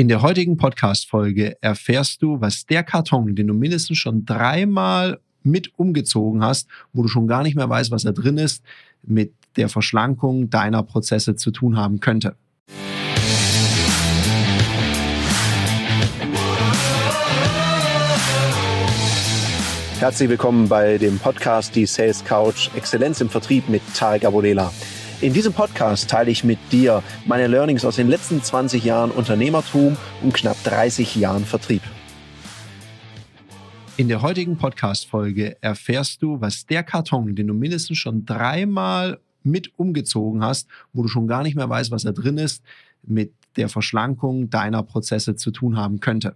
In der heutigen Podcast-Folge erfährst du, was der Karton, den du mindestens schon dreimal mit umgezogen hast, wo du schon gar nicht mehr weißt, was da drin ist, mit der Verschlankung deiner Prozesse zu tun haben könnte. Herzlich willkommen bei dem Podcast Die Sales Couch Exzellenz im Vertrieb mit Tarek Abodela. In diesem Podcast teile ich mit dir meine Learnings aus den letzten 20 Jahren Unternehmertum und knapp 30 Jahren Vertrieb. In der heutigen Podcast-Folge erfährst du, was der Karton, den du mindestens schon dreimal mit umgezogen hast, wo du schon gar nicht mehr weißt, was da drin ist, mit der Verschlankung deiner Prozesse zu tun haben könnte.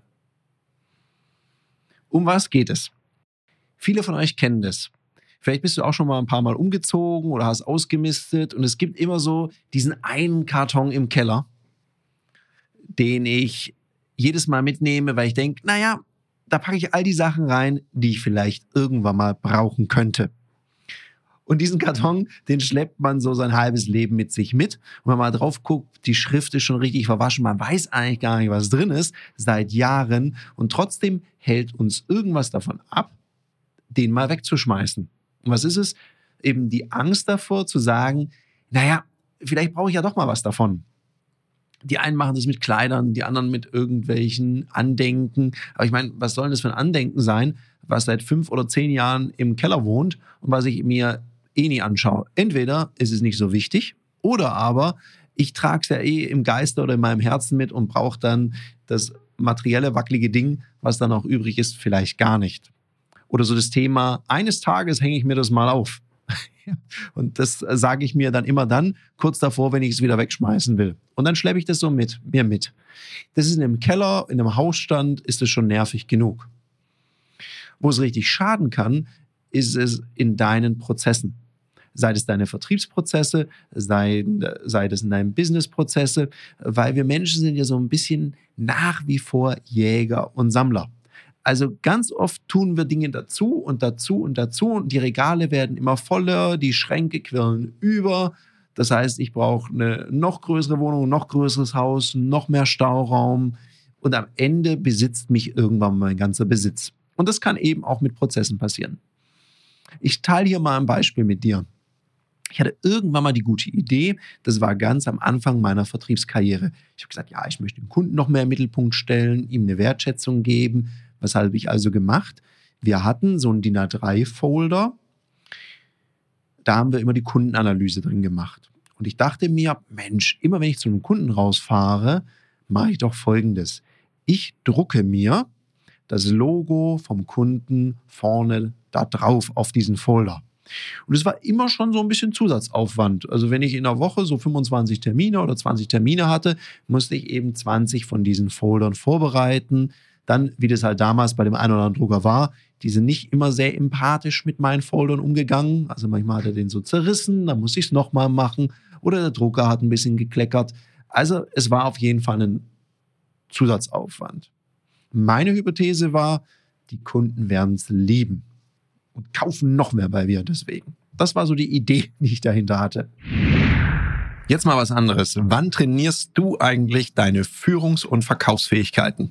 Um was geht es? Viele von euch kennen das. Vielleicht bist du auch schon mal ein paar Mal umgezogen oder hast ausgemistet und es gibt immer so diesen einen Karton im Keller, den ich jedes Mal mitnehme, weil ich denke, naja, da packe ich all die Sachen rein, die ich vielleicht irgendwann mal brauchen könnte. Und diesen Karton, den schleppt man so sein halbes Leben mit sich mit. Und wenn man mal drauf guckt, die Schrift ist schon richtig verwaschen, man weiß eigentlich gar nicht, was drin ist, seit Jahren. Und trotzdem hält uns irgendwas davon ab, den mal wegzuschmeißen. Und was ist es? Eben die Angst davor zu sagen, naja, vielleicht brauche ich ja doch mal was davon. Die einen machen das mit Kleidern, die anderen mit irgendwelchen Andenken. Aber ich meine, was soll das für ein Andenken sein, was seit fünf oder zehn Jahren im Keller wohnt und was ich mir eh nie anschaue? Entweder ist es nicht so wichtig oder aber ich trage es ja eh im Geiste oder in meinem Herzen mit und brauche dann das materielle, wackelige Ding, was dann auch übrig ist, vielleicht gar nicht. Oder so das Thema, eines Tages hänge ich mir das mal auf. Und das sage ich mir dann immer dann, kurz davor, wenn ich es wieder wegschmeißen will. Und dann schleppe ich das so mit, mir mit. Das ist in einem Keller, in einem Hausstand, ist es schon nervig genug. Wo es richtig schaden kann, ist es in deinen Prozessen. Sei es deine Vertriebsprozesse, sei, sei es in deinen Businessprozesse, weil wir Menschen sind ja so ein bisschen nach wie vor Jäger und Sammler. Also ganz oft tun wir Dinge dazu und dazu und dazu und die Regale werden immer voller, die Schränke quirlen über. Das heißt, ich brauche eine noch größere Wohnung, noch größeres Haus, noch mehr Stauraum und am Ende besitzt mich irgendwann mein ganzer Besitz. Und das kann eben auch mit Prozessen passieren. Ich teile hier mal ein Beispiel mit dir. Ich hatte irgendwann mal die gute Idee, das war ganz am Anfang meiner Vertriebskarriere. Ich habe gesagt, ja, ich möchte den Kunden noch mehr im Mittelpunkt stellen, ihm eine Wertschätzung geben, was habe ich also gemacht? Wir hatten so einen DIN A3-Folder. Da haben wir immer die Kundenanalyse drin gemacht. Und ich dachte mir, Mensch, immer wenn ich zu einem Kunden rausfahre, mache ich doch Folgendes. Ich drucke mir das Logo vom Kunden vorne da drauf auf diesen Folder. Und es war immer schon so ein bisschen Zusatzaufwand. Also wenn ich in der Woche so 25 Termine oder 20 Termine hatte, musste ich eben 20 von diesen Foldern vorbereiten, dann, wie das halt damals bei dem einen oder anderen Drucker war, die sind nicht immer sehr empathisch mit meinen Foldern umgegangen. Also manchmal hat er den so zerrissen, dann muss ich es nochmal machen. Oder der Drucker hat ein bisschen gekleckert. Also es war auf jeden Fall ein Zusatzaufwand. Meine Hypothese war, die Kunden werden es lieben und kaufen noch mehr bei mir deswegen. Das war so die Idee, die ich dahinter hatte. Jetzt mal was anderes. Wann trainierst du eigentlich deine Führungs- und Verkaufsfähigkeiten?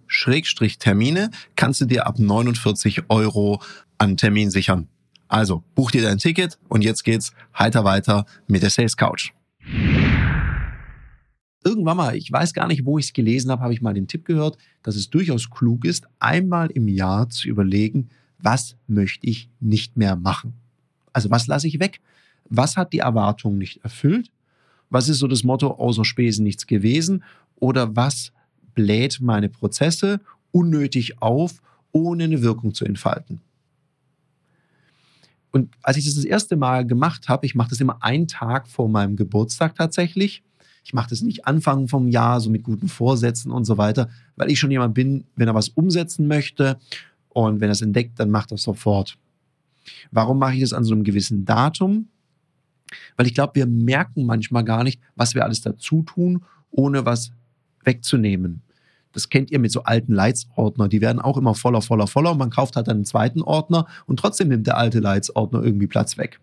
Schrägstrich Termine kannst du dir ab 49 Euro an Termin sichern. Also buch dir dein Ticket und jetzt geht's heiter weiter mit der Sales Couch. Irgendwann mal, ich weiß gar nicht, wo ich es gelesen habe, habe ich mal den Tipp gehört, dass es durchaus klug ist, einmal im Jahr zu überlegen, was möchte ich nicht mehr machen. Also was lasse ich weg? Was hat die Erwartung nicht erfüllt? Was ist so das Motto, außer Spesen nichts gewesen? Oder was bläht meine Prozesse unnötig auf, ohne eine Wirkung zu entfalten. Und als ich das das erste Mal gemacht habe, ich mache das immer einen Tag vor meinem Geburtstag tatsächlich, Ich mache das nicht Anfang vom Jahr, so mit guten Vorsätzen und so weiter, weil ich schon jemand bin, wenn er was umsetzen möchte und wenn er es entdeckt, dann macht er es sofort. Warum mache ich das an so einem gewissen Datum? Weil ich glaube, wir merken manchmal gar nicht, was wir alles dazu tun, ohne was wegzunehmen. Das kennt ihr mit so alten Leitsordner. Die werden auch immer voller, voller, voller. Und man kauft halt einen zweiten Ordner und trotzdem nimmt der alte Leitsordner irgendwie Platz weg.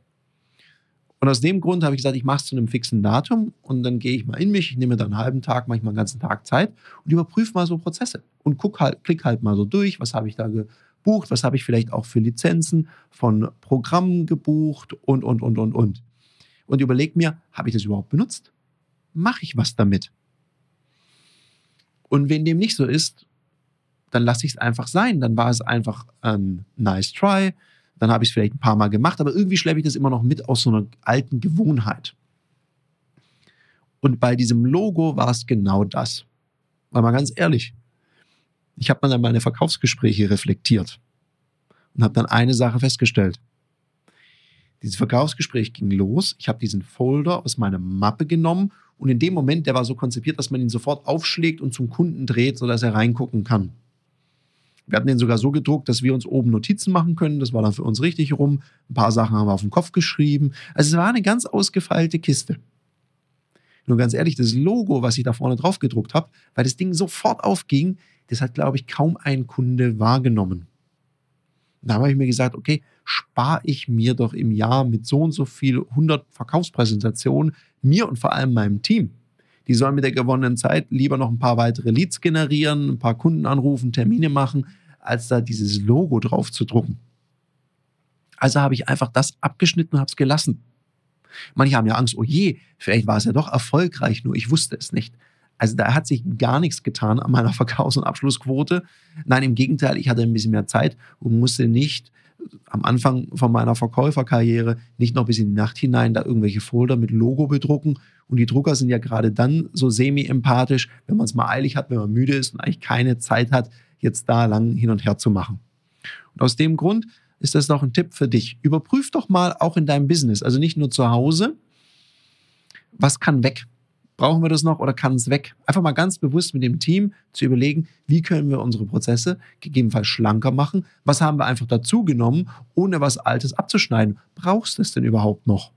Und aus dem Grund habe ich gesagt, ich mache es zu einem fixen Datum und dann gehe ich mal in mich, ich nehme dann einen halben Tag, manchmal einen ganzen Tag Zeit und überprüfe mal so Prozesse und guck halt, klick halt mal so durch, was habe ich da gebucht, was habe ich vielleicht auch für Lizenzen von Programmen gebucht und, und, und, und, und. Und überleg mir, habe ich das überhaupt benutzt? Mache ich was damit? Und wenn dem nicht so ist, dann lasse ich es einfach sein. Dann war es einfach ein nice try. Dann habe ich es vielleicht ein paar Mal gemacht, aber irgendwie schleppe ich das immer noch mit aus so einer alten Gewohnheit. Und bei diesem Logo war es genau das. Weil mal ganz ehrlich, ich habe dann meine Verkaufsgespräche reflektiert und habe dann eine Sache festgestellt. Dieses Verkaufsgespräch ging los. Ich habe diesen Folder aus meiner Mappe genommen und in dem Moment, der war so konzipiert, dass man ihn sofort aufschlägt und zum Kunden dreht, sodass er reingucken kann. Wir hatten den sogar so gedruckt, dass wir uns oben Notizen machen können. Das war dann für uns richtig rum. Ein paar Sachen haben wir auf den Kopf geschrieben. Also es war eine ganz ausgefeilte Kiste. Nur ganz ehrlich, das Logo, was ich da vorne drauf gedruckt habe, weil das Ding sofort aufging, das hat, glaube ich, kaum ein Kunde wahrgenommen. Da habe ich mir gesagt, okay, spare ich mir doch im Jahr mit so und so viel 100 Verkaufspräsentationen, mir und vor allem meinem Team. Die sollen mit der gewonnenen Zeit lieber noch ein paar weitere Leads generieren, ein paar Kunden anrufen, Termine machen, als da dieses Logo drauf zu drucken. Also habe ich einfach das abgeschnitten und habe es gelassen. Manche haben ja Angst, oh je, vielleicht war es ja doch erfolgreich, nur ich wusste es nicht. Also da hat sich gar nichts getan an meiner Verkaufs- und Abschlussquote. Nein, im Gegenteil, ich hatte ein bisschen mehr Zeit und musste nicht am Anfang von meiner Verkäuferkarriere nicht noch bis in die Nacht hinein da irgendwelche Folder mit Logo bedrucken. Und die Drucker sind ja gerade dann so semi-empathisch, wenn man es mal eilig hat, wenn man müde ist und eigentlich keine Zeit hat, jetzt da lang hin und her zu machen. Und aus dem Grund ist das noch ein Tipp für dich. Überprüf doch mal auch in deinem Business, also nicht nur zu Hause, was kann weg? Brauchen wir das noch oder kann es weg? Einfach mal ganz bewusst mit dem Team zu überlegen, wie können wir unsere Prozesse gegebenenfalls schlanker machen? Was haben wir einfach dazu genommen, ohne was Altes abzuschneiden? Brauchst du es denn überhaupt noch?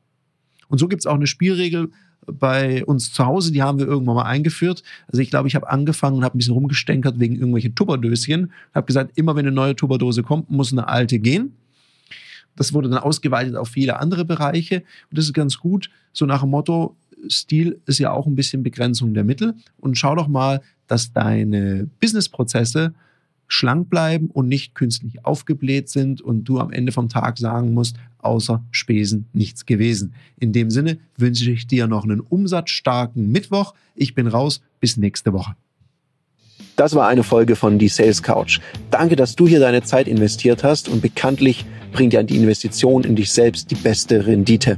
Und so gibt es auch eine Spielregel bei uns zu Hause, die haben wir irgendwann mal eingeführt. Also ich glaube, ich habe angefangen und habe ein bisschen rumgestänkert wegen irgendwelchen Tupperdöschen. Habe gesagt, immer wenn eine neue Tupperdose kommt, muss eine alte gehen. Das wurde dann ausgeweitet auf viele andere Bereiche. Und das ist ganz gut. So nach dem Motto, Stil ist ja auch ein bisschen Begrenzung der Mittel. Und schau doch mal, dass deine Businessprozesse schlank bleiben und nicht künstlich aufgebläht sind und du am Ende vom Tag sagen musst, außer Spesen nichts gewesen. In dem Sinne wünsche ich dir noch einen umsatzstarken Mittwoch. Ich bin raus. Bis nächste Woche. Das war eine Folge von Die Sales Couch. Danke, dass du hier deine Zeit investiert hast und bekanntlich bringt ja die Investition in dich selbst die beste Rendite.